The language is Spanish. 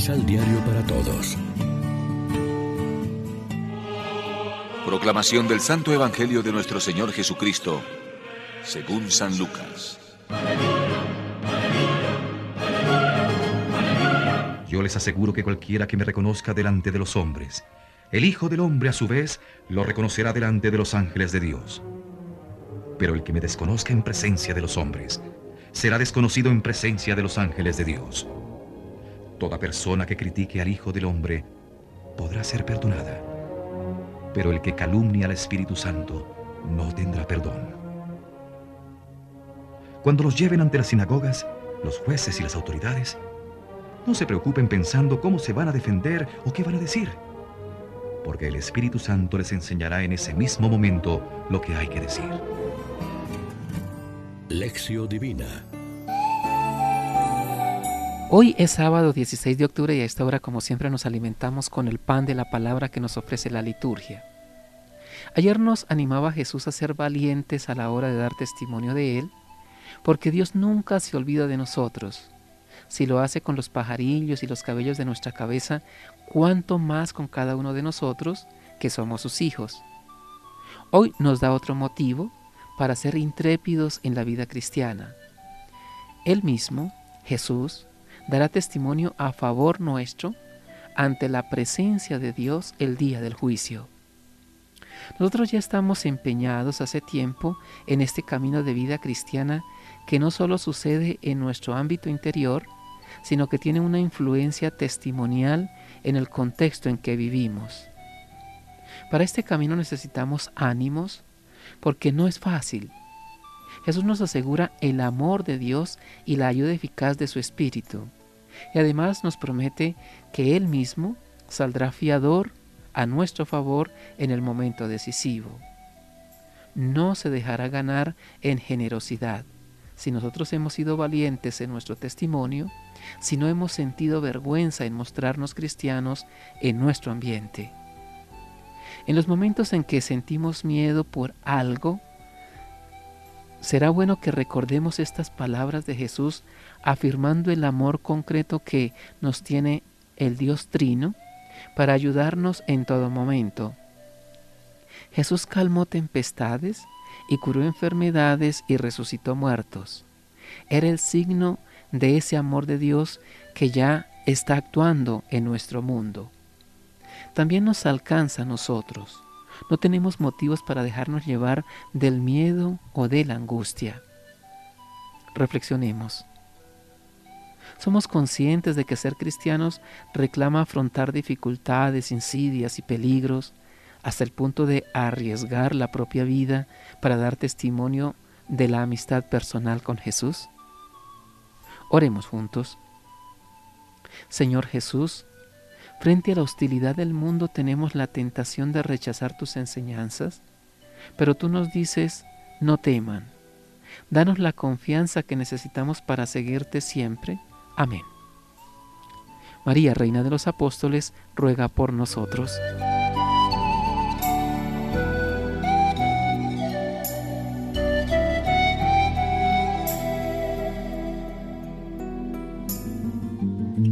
Misal Diario para Todos. Proclamación del Santo Evangelio de nuestro Señor Jesucristo, según San Lucas. Yo les aseguro que cualquiera que me reconozca delante de los hombres, el Hijo del Hombre a su vez lo reconocerá delante de los ángeles de Dios. Pero el que me desconozca en presencia de los hombres, será desconocido en presencia de los ángeles de Dios. Toda persona que critique al Hijo del Hombre podrá ser perdonada, pero el que calumnia al Espíritu Santo no tendrá perdón. Cuando los lleven ante las sinagogas, los jueces y las autoridades, no se preocupen pensando cómo se van a defender o qué van a decir, porque el Espíritu Santo les enseñará en ese mismo momento lo que hay que decir. Lección Divina Hoy es sábado 16 de octubre y a esta hora como siempre nos alimentamos con el pan de la palabra que nos ofrece la liturgia. Ayer nos animaba Jesús a ser valientes a la hora de dar testimonio de Él, porque Dios nunca se olvida de nosotros. Si lo hace con los pajarillos y los cabellos de nuestra cabeza, cuánto más con cada uno de nosotros que somos sus hijos. Hoy nos da otro motivo para ser intrépidos en la vida cristiana. Él mismo, Jesús, dará testimonio a favor nuestro ante la presencia de Dios el día del juicio. Nosotros ya estamos empeñados hace tiempo en este camino de vida cristiana que no solo sucede en nuestro ámbito interior, sino que tiene una influencia testimonial en el contexto en que vivimos. Para este camino necesitamos ánimos porque no es fácil. Jesús nos asegura el amor de Dios y la ayuda eficaz de su Espíritu y además nos promete que Él mismo saldrá fiador a nuestro favor en el momento decisivo. No se dejará ganar en generosidad. Si nosotros hemos sido valientes en nuestro testimonio, si no hemos sentido vergüenza en mostrarnos cristianos en nuestro ambiente. En los momentos en que sentimos miedo por algo, será bueno que recordemos estas palabras de Jesús afirmando el amor concreto que nos tiene el Dios Trino para ayudarnos en todo momento. Jesús calmó tempestades y curó enfermedades y resucitó muertos. Era el signo de ese amor de Dios que ya está actuando en nuestro mundo. También nos alcanza a nosotros. No tenemos motivos para dejarnos llevar del miedo o de la angustia. Reflexionemos. Somos conscientes de que ser cristianos reclama afrontar dificultades, insidias y peligros hasta el punto de arriesgar la propia vida para dar testimonio de la amistad personal con Jesús. Oremos juntos. Señor Jesús, frente a la hostilidad del mundo tenemos la tentación de rechazar tus enseñanzas, pero tú nos dices, no teman. Danos la confianza que necesitamos para seguirte siempre Amén. María, Reina de los Apóstoles, ruega por nosotros.